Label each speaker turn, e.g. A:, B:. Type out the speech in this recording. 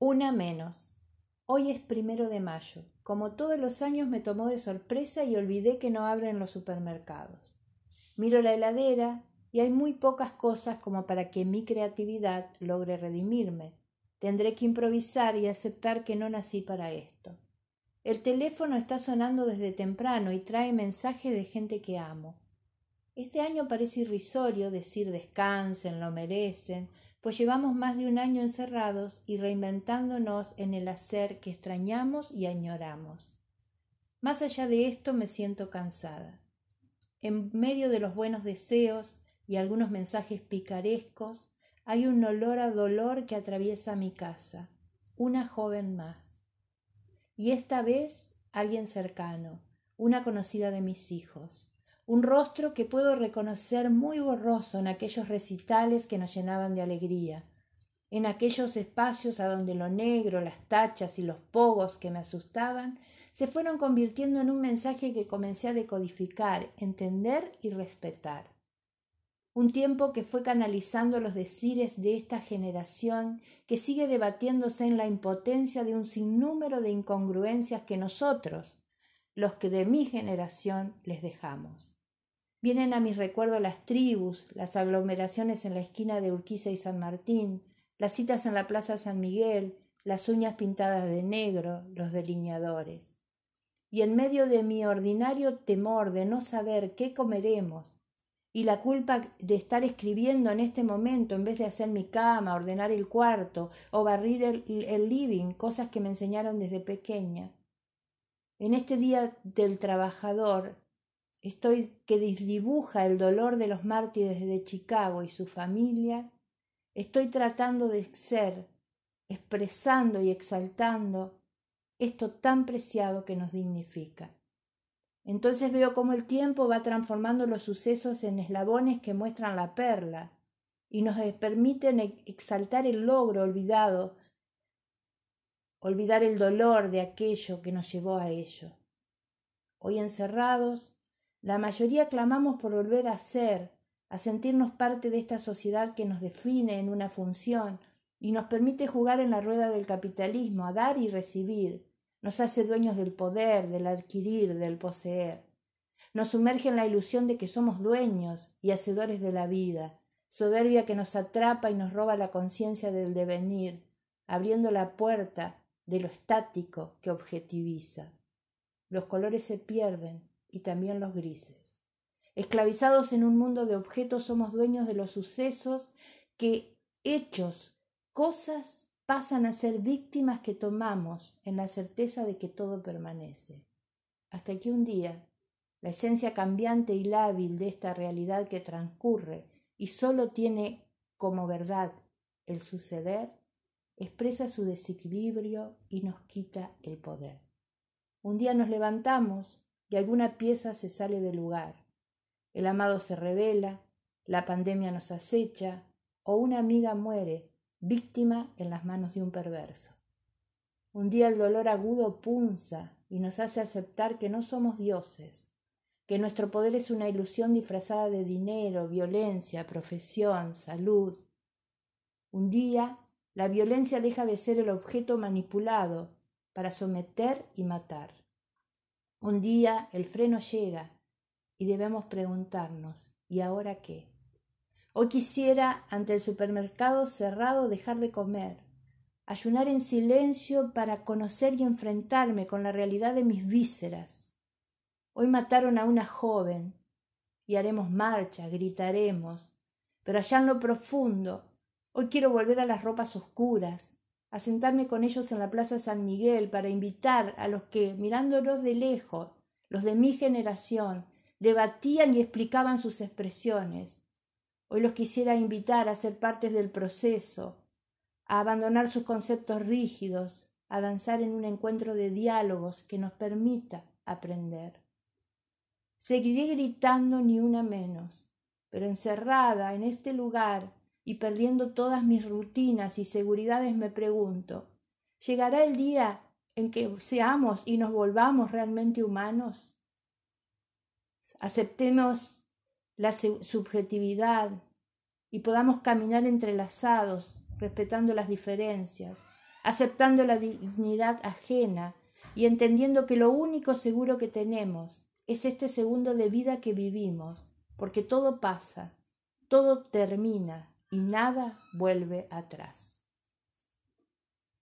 A: Una menos. Hoy es primero de mayo. Como todos los años me tomó de sorpresa y olvidé que no abren los supermercados. Miro la heladera y hay muy pocas cosas como para que mi creatividad logre redimirme. Tendré que improvisar y aceptar que no nací para esto. El teléfono está sonando desde temprano y trae mensajes de gente que amo. Este año parece irrisorio decir descansen, lo merecen, pues llevamos más de un año encerrados y reinventándonos en el hacer que extrañamos y añoramos. Más allá de esto me siento cansada. En medio de los buenos deseos y algunos mensajes picarescos, hay un olor a dolor que atraviesa mi casa. Una joven más. Y esta vez alguien cercano, una conocida de mis hijos un rostro que puedo reconocer muy borroso en aquellos recitales que nos llenaban de alegría, en aquellos espacios a donde lo negro, las tachas y los pogos que me asustaban se fueron convirtiendo en un mensaje que comencé a decodificar, entender y respetar. Un tiempo que fue canalizando los decires de esta generación que sigue debatiéndose en la impotencia de un sinnúmero de incongruencias que nosotros, los que de mi generación, les dejamos. Vienen a mis recuerdos las tribus, las aglomeraciones en la esquina de Urquiza y San Martín, las citas en la Plaza San Miguel, las uñas pintadas de negro, los delineadores. Y en medio de mi ordinario temor de no saber qué comeremos, y la culpa de estar escribiendo en este momento en vez de hacer mi cama, ordenar el cuarto o barrir el, el living, cosas que me enseñaron desde pequeña. En este día del trabajador Estoy que dibuja el dolor de los mártires de Chicago y sus familias. Estoy tratando de ser, expresando y exaltando esto tan preciado que nos dignifica. Entonces veo cómo el tiempo va transformando los sucesos en eslabones que muestran la perla y nos permiten exaltar el logro olvidado, olvidar el dolor de aquello que nos llevó a ello. Hoy encerrados, la mayoría clamamos por volver a ser, a sentirnos parte de esta sociedad que nos define en una función y nos permite jugar en la rueda del capitalismo, a dar y recibir, nos hace dueños del poder, del adquirir, del poseer. Nos sumerge en la ilusión de que somos dueños y hacedores de la vida, soberbia que nos atrapa y nos roba la conciencia del devenir, abriendo la puerta de lo estático que objetiviza. Los colores se pierden, y también los grises. Esclavizados en un mundo de objetos somos dueños de los sucesos que, hechos, cosas, pasan a ser víctimas que tomamos en la certeza de que todo permanece. Hasta que un día, la esencia cambiante y lábil de esta realidad que transcurre y sólo tiene como verdad el suceder, expresa su desequilibrio y nos quita el poder. Un día nos levantamos y alguna pieza se sale del lugar. El amado se revela, la pandemia nos acecha o una amiga muere, víctima en las manos de un perverso. Un día el dolor agudo punza y nos hace aceptar que no somos dioses, que nuestro poder es una ilusión disfrazada de dinero, violencia, profesión, salud. Un día la violencia deja de ser el objeto manipulado para someter y matar. Un día el freno llega y debemos preguntarnos, ¿y ahora qué? Hoy quisiera, ante el supermercado cerrado, dejar de comer, ayunar en silencio para conocer y enfrentarme con la realidad de mis vísceras. Hoy mataron a una joven y haremos marcha, gritaremos, pero allá en lo profundo, hoy quiero volver a las ropas oscuras, a sentarme con ellos en la Plaza San Miguel para invitar a los que, mirándolos de lejos, los de mi generación, debatían y explicaban sus expresiones. Hoy los quisiera invitar a ser partes del proceso, a abandonar sus conceptos rígidos, a danzar en un encuentro de diálogos que nos permita aprender. Seguiré gritando ni una menos, pero encerrada en este lugar y perdiendo todas mis rutinas y seguridades me pregunto, ¿llegará el día en que seamos y nos volvamos realmente humanos? Aceptemos la subjetividad y podamos caminar entrelazados, respetando las diferencias, aceptando la dignidad ajena y entendiendo que lo único seguro que tenemos es este segundo de vida que vivimos, porque todo pasa, todo termina y nada vuelve atrás.